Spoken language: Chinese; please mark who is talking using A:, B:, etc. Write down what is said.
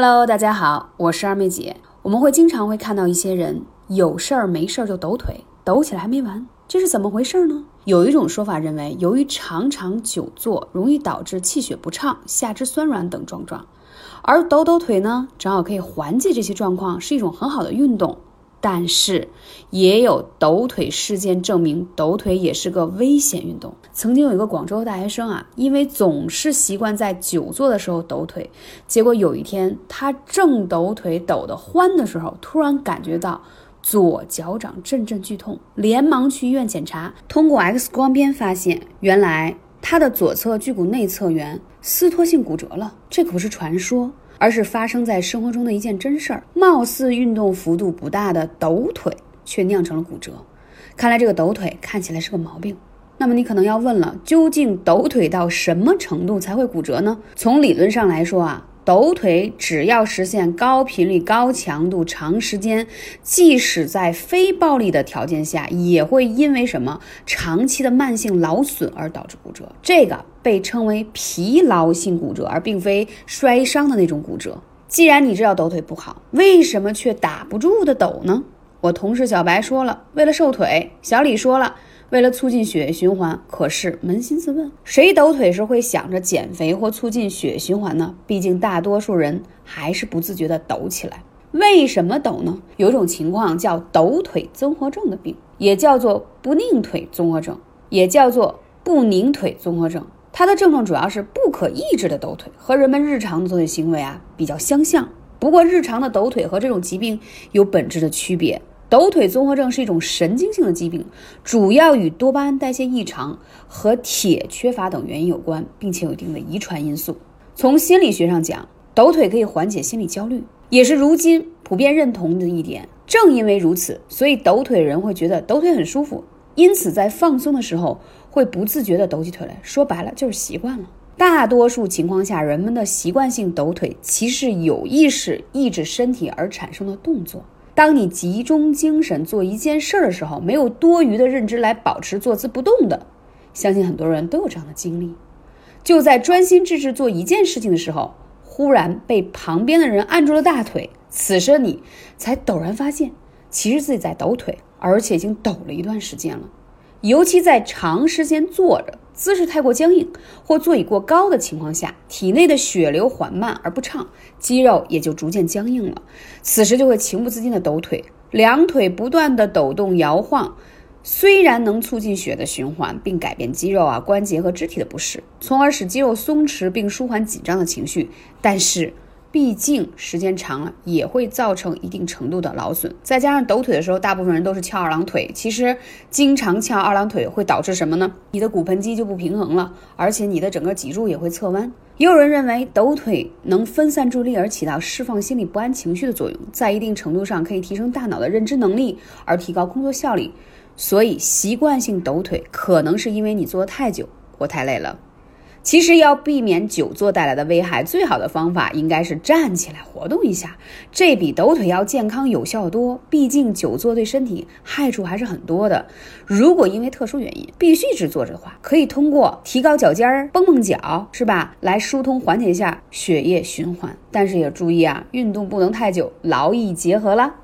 A: Hello，大家好，我是二妹姐。我们会经常会看到一些人有事儿没事儿就抖腿，抖起来还没完，这是怎么回事呢？有一种说法认为，由于常常久坐，容易导致气血不畅、下肢酸软等症状，而抖抖腿呢，正好可以缓解这些状况，是一种很好的运动。但是，也有抖腿事件证明，抖腿也是个危险运动。曾经有一个广州大学生啊，因为总是习惯在久坐的时候抖腿，结果有一天他正抖腿抖得欢的时候，突然感觉到左脚掌阵阵剧痛，连忙去医院检查，通过 X 光片发现，原来他的左侧距骨内侧缘撕脱性骨折了。这可不是传说。而是发生在生活中的一件真事儿，貌似运动幅度不大的抖腿，却酿成了骨折。看来这个抖腿看起来是个毛病。那么你可能要问了，究竟抖腿到什么程度才会骨折呢？从理论上来说啊。抖腿只要实现高频率、高强度、长时间，即使在非暴力的条件下，也会因为什么长期的慢性劳损而导致骨折。这个被称为疲劳性骨折，而并非摔伤的那种骨折。既然你知道抖腿不好，为什么却打不住的抖呢？我同事小白说了，为了瘦腿；小李说了。为了促进血液循环，可是扪心自问，谁抖腿时会想着减肥或促进血液循环呢？毕竟大多数人还是不自觉地抖起来。为什么抖呢？有一种情况叫抖腿综合症的病，也叫做不拧腿综合症，也叫做不拧腿综合症。它的症状主要是不可抑制的抖腿，和人们日常的抖腿行为啊比较相像。不过，日常的抖腿和这种疾病有本质的区别。抖腿综合症是一种神经性的疾病，主要与多巴胺代谢异常和铁缺乏等原因有关，并且有一定的遗传因素。从心理学上讲，抖腿可以缓解心理焦虑，也是如今普遍认同的一点。正因为如此，所以抖腿人会觉得抖腿很舒服，因此在放松的时候会不自觉地抖起腿来。说白了就是习惯了。大多数情况下，人们的习惯性抖腿其实有意识抑制身体而产生的动作。当你集中精神做一件事儿的时候，没有多余的认知来保持坐姿不动的，相信很多人都有这样的经历。就在专心致志做一件事情的时候，忽然被旁边的人按住了大腿，此时你才陡然发现，其实自己在抖腿，而且已经抖了一段时间了。尤其在长时间坐着。姿势太过僵硬或座椅过高的情况下，体内的血流缓慢而不畅，肌肉也就逐渐僵硬了。此时就会情不自禁的抖腿，两腿不断的抖动摇晃，虽然能促进血的循环，并改变肌肉啊关节和肢体的不适，从而使肌肉松弛并舒缓紧张的情绪，但是。毕竟时间长了也会造成一定程度的劳损，再加上抖腿的时候，大部分人都是翘二郎腿。其实经常翘二郎腿会导致什么呢？你的骨盆肌就不平衡了，而且你的整个脊柱也会侧弯。也有人认为抖腿能分散注意力而起到释放心理不安情绪的作用，在一定程度上可以提升大脑的认知能力而提高工作效率。所以习惯性抖腿可能是因为你坐得太久或太累了。其实要避免久坐带来的危害，最好的方法应该是站起来活动一下，这比抖腿要健康有效多。毕竟久坐对身体害处还是很多的。如果因为特殊原因必须只坐着的话，可以通过提高脚尖儿、蹦蹦脚，是吧？来疏通缓解一下血液循环。但是也注意啊，运动不能太久，劳逸结合了。